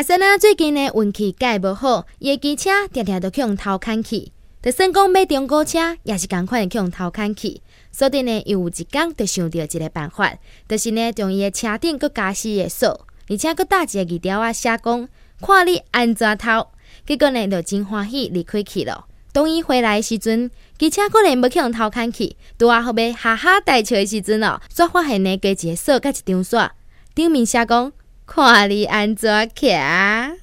阿三啊，最近呢运气介无好，伊的机车常常都去用偷看去。就算讲买中古车，也是共款去用偷看去。所以呢，又有一工就想到一个办法，就是呢，将伊的车顶佮加四个锁，而且佮打一个字条啊，写讲看你安怎偷。结果呢，就真欢喜离开去了。当伊回来时阵，机车可能要去用偷看去，拄啊后尾哈哈大笑的时阵哦，煞发现呢，加一个锁甲一张纸，顶面写讲看你安怎徛。